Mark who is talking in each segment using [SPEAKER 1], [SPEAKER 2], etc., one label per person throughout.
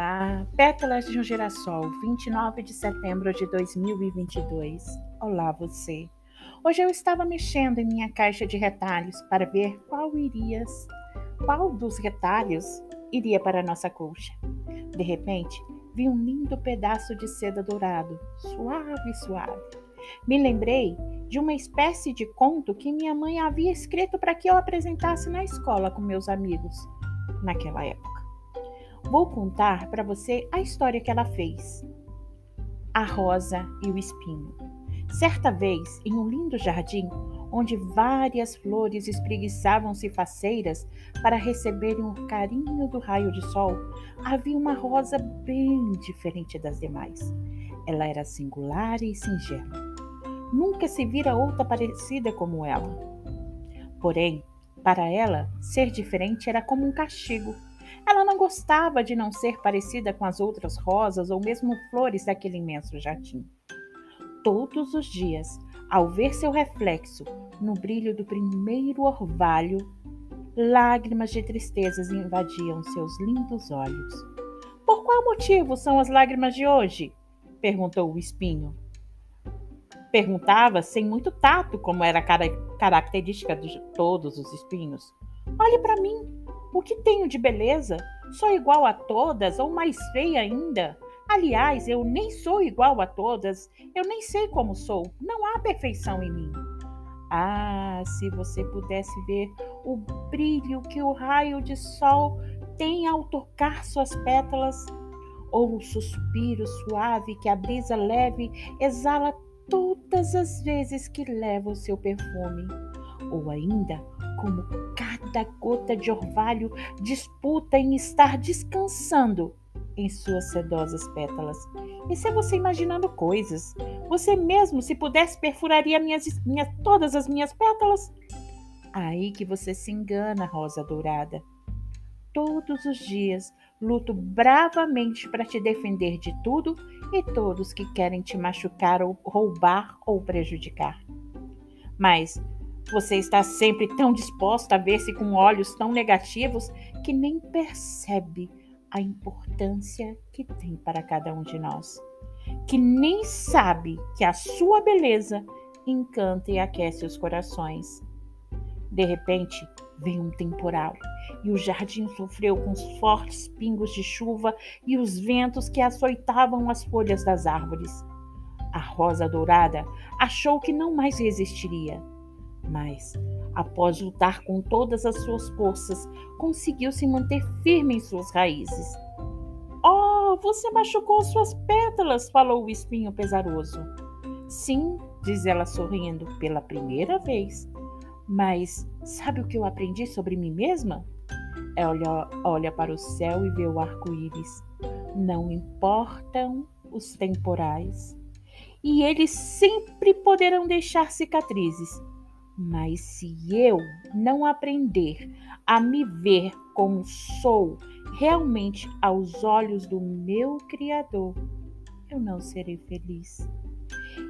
[SPEAKER 1] Olá, Pétalas de um Girassol, 29 de setembro de 2022. Olá, você. Hoje eu estava mexendo em minha caixa de retalhos para ver qual iria, qual dos retalhos iria para a nossa colcha. De repente, vi um lindo pedaço de seda dourado, suave, suave. Me lembrei de uma espécie de conto que minha mãe havia escrito para que eu apresentasse na escola com meus amigos naquela época. Vou contar para você a história que ela fez. A rosa e o espinho. Certa vez, em um lindo jardim, onde várias flores espreguiçavam-se faceiras para receberem o carinho do raio de sol, havia uma rosa bem diferente das demais. Ela era singular e singela. Nunca se vira outra parecida como ela. Porém, para ela, ser diferente era como um castigo ela não gostava de não ser parecida com as outras rosas ou mesmo flores daquele imenso jardim. Todos os dias, ao ver seu reflexo no brilho do primeiro orvalho, lágrimas de tristezas invadiam seus lindos olhos. Por qual motivo são as lágrimas de hoje? perguntou o espinho. Perguntava sem muito tato, como era característica de todos os espinhos. Olhe para mim, o que tenho de beleza? Sou igual a todas ou mais feia ainda? Aliás, eu nem sou igual a todas, eu nem sei como sou, não há perfeição em mim. Ah, se você pudesse ver o brilho que o raio de sol tem ao tocar suas pétalas, ou o suspiro suave que a brisa leve exala todas as vezes que leva o seu perfume, ou ainda como cada gota de orvalho disputa em estar descansando em suas sedosas pétalas. Isso é você imaginando coisas. Você mesmo, se pudesse, perfuraria minhas, minhas, todas as minhas pétalas. Aí que você se engana, rosa dourada. Todos os dias luto bravamente para te defender de tudo e todos que querem te machucar ou roubar ou prejudicar. Mas você está sempre tão disposta a ver-se com olhos tão negativos que nem percebe a importância que tem para cada um de nós, que nem sabe que a sua beleza encanta e aquece os corações. De repente, veio um temporal e o jardim sofreu com os fortes pingos de chuva e os ventos que açoitavam as folhas das árvores. A rosa dourada achou que não mais resistiria mas, após lutar com todas as suas forças, conseguiu se manter firme em suas raízes. Oh, você machucou suas pétalas, falou o espinho pesaroso. Sim, diz ela sorrindo, pela primeira vez. Mas sabe o que eu aprendi sobre mim mesma? Ela olha para o céu e vê o arco-íris. Não importam os temporais. E eles sempre poderão deixar cicatrizes, mas se eu não aprender a me ver como sou realmente aos olhos do meu Criador, eu não serei feliz.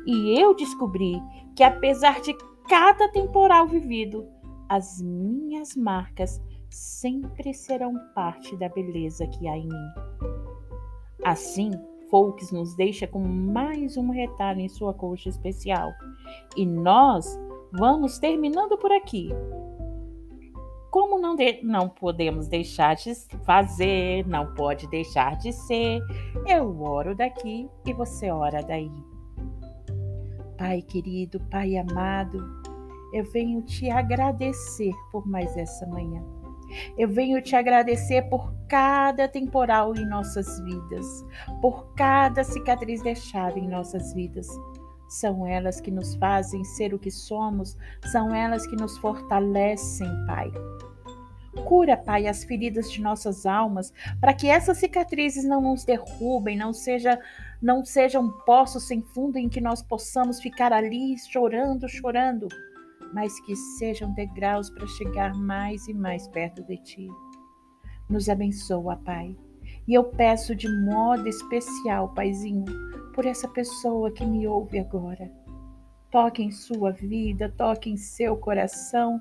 [SPEAKER 1] E eu descobri que, apesar de cada temporal vivido, as minhas marcas sempre serão parte da beleza que há em mim. Assim, Folks nos deixa com mais um retalho em sua coxa especial. E nós Vamos terminando por aqui. Como não, de, não podemos deixar de fazer, não pode deixar de ser, eu oro daqui e você ora daí. Pai querido, Pai amado, eu venho te agradecer por mais essa manhã. Eu venho te agradecer por cada temporal em nossas vidas, por cada cicatriz deixada em nossas vidas. São elas que nos fazem ser o que somos, são elas que nos fortalecem, Pai. Cura, Pai, as feridas de nossas almas, para que essas cicatrizes não nos derrubem, não seja não sejam um poços sem fundo em que nós possamos ficar ali chorando, chorando, mas que sejam degraus para chegar mais e mais perto de ti. Nos abençoa, Pai. E eu peço de modo especial, Paizinho, por essa pessoa que me ouve agora. Toque em sua vida, toque em seu coração,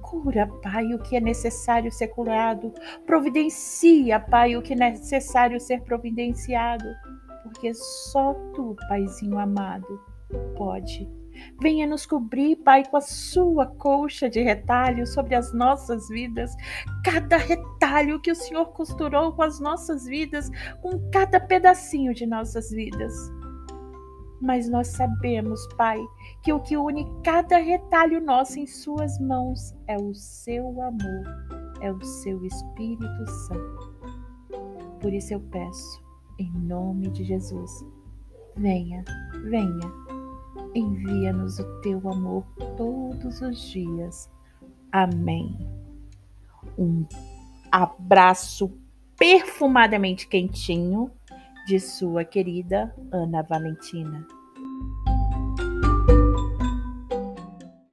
[SPEAKER 1] Cura, Pai, o que é necessário ser curado. Providencia, Pai, o que é necessário ser providenciado. Porque só tu, Paizinho amado, pode. Venha nos cobrir, Pai, com a sua colcha de retalho sobre as nossas vidas. Cada retalho que o Senhor costurou com as nossas vidas, com cada pedacinho de nossas vidas. Mas nós sabemos, Pai, que o que une cada retalho nosso em Suas mãos é o seu amor, é o seu Espírito Santo. Por isso eu peço, em nome de Jesus, venha, venha, envia-nos o teu amor todos os dias. Amém. Um abraço perfumadamente quentinho de sua querida Ana Valentina.